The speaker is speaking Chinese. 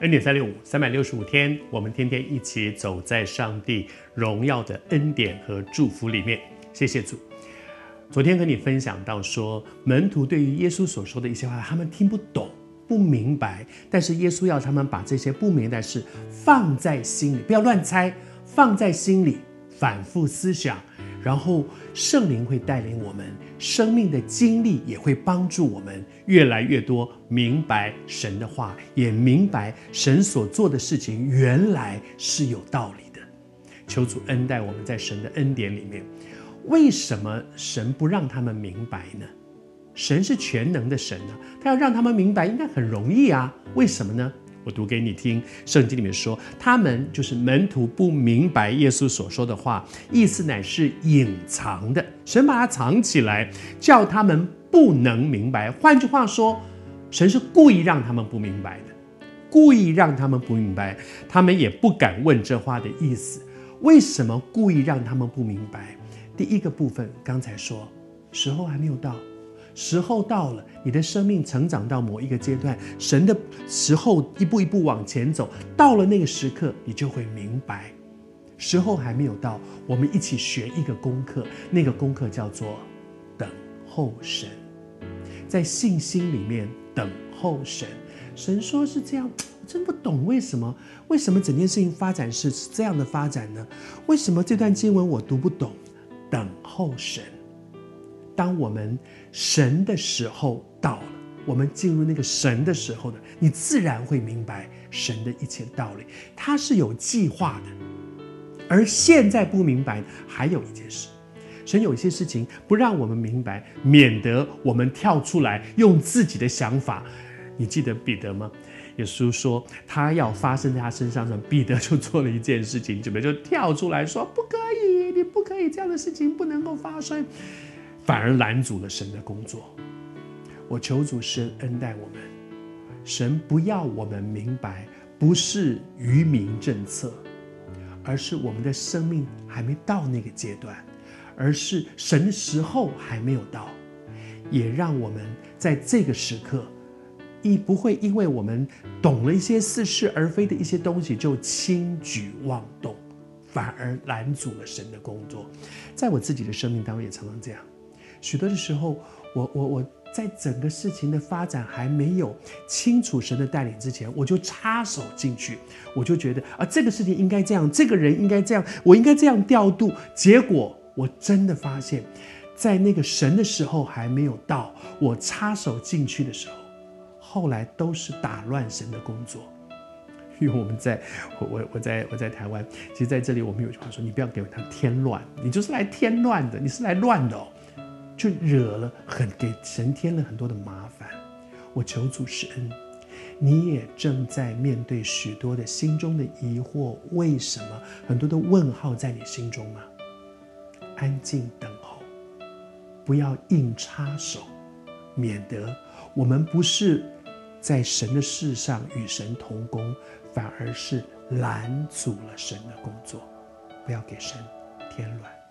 恩典三六五，三百六十五天，我们天天一起走在上帝荣耀的恩典和祝福里面。谢谢主。昨天和你分享到说，门徒对于耶稣所说的一些话，他们听不懂、不明白，但是耶稣要他们把这些不明白的事放在心里，不要乱猜，放在心里，反复思想。然后圣灵会带领我们，生命的经历也会帮助我们越来越多明白神的话，也明白神所做的事情原来是有道理的。求主恩待我们在神的恩典里面。为什么神不让他们明白呢？神是全能的神呢，他要让他们明白应该很容易啊。为什么呢？我读给你听，圣经里面说，他们就是门徒不明白耶稣所说的话，意思乃是隐藏的，神把它藏起来，叫他们不能明白。换句话说，神是故意让他们不明白的，故意让他们不明白，他们也不敢问这话的意思。为什么故意让他们不明白？第一个部分，刚才说，时候还没有到。时候到了，你的生命成长到某一个阶段，神的时候一步一步往前走，到了那个时刻，你就会明白。时候还没有到，我们一起学一个功课，那个功课叫做等候神，在信心里面等候神。神说是这样，真不懂为什么？为什么整件事情发展是这样的发展呢？为什么这段经文我读不懂？等候神。当我们神的时候到了，我们进入那个神的时候呢，你自然会明白神的一切道理，他是有计划的。而现在不明白，还有一件事，神有一些事情不让我们明白，免得我们跳出来用自己的想法。你记得彼得吗？耶稣说他要发生在他身上的，彼得就做了一件事情，准备就跳出来说：“不可以，你不可以，这样的事情不能够发生。”反而拦阻了神的工作。我求主神恩待我们，神不要我们明白，不是愚民政策，而是我们的生命还没到那个阶段，而是神的时候还没有到，也让我们在这个时刻，亦不会因为我们懂了一些似是而非的一些东西就轻举妄动，反而拦阻了神的工作。在我自己的生命当中也常常这样。许多的时候，我我我在整个事情的发展还没有清楚神的带领之前，我就插手进去，我就觉得啊，这个事情应该这样，这个人应该这样，我应该这样调度。结果我真的发现，在那个神的时候还没有到，我插手进去的时候，后来都是打乱神的工作。因为我们在，我我我在我在台湾，其实在这里我们有句话说，你不要给他添乱，你就是来添乱的，你是来乱的哦。就惹了很给神添了很多的麻烦，我求主施恩，你也正在面对许多的心中的疑惑，为什么很多的问号在你心中吗？安静等候，不要硬插手，免得我们不是在神的事上与神同工，反而是拦阻了神的工作。不要给神添乱。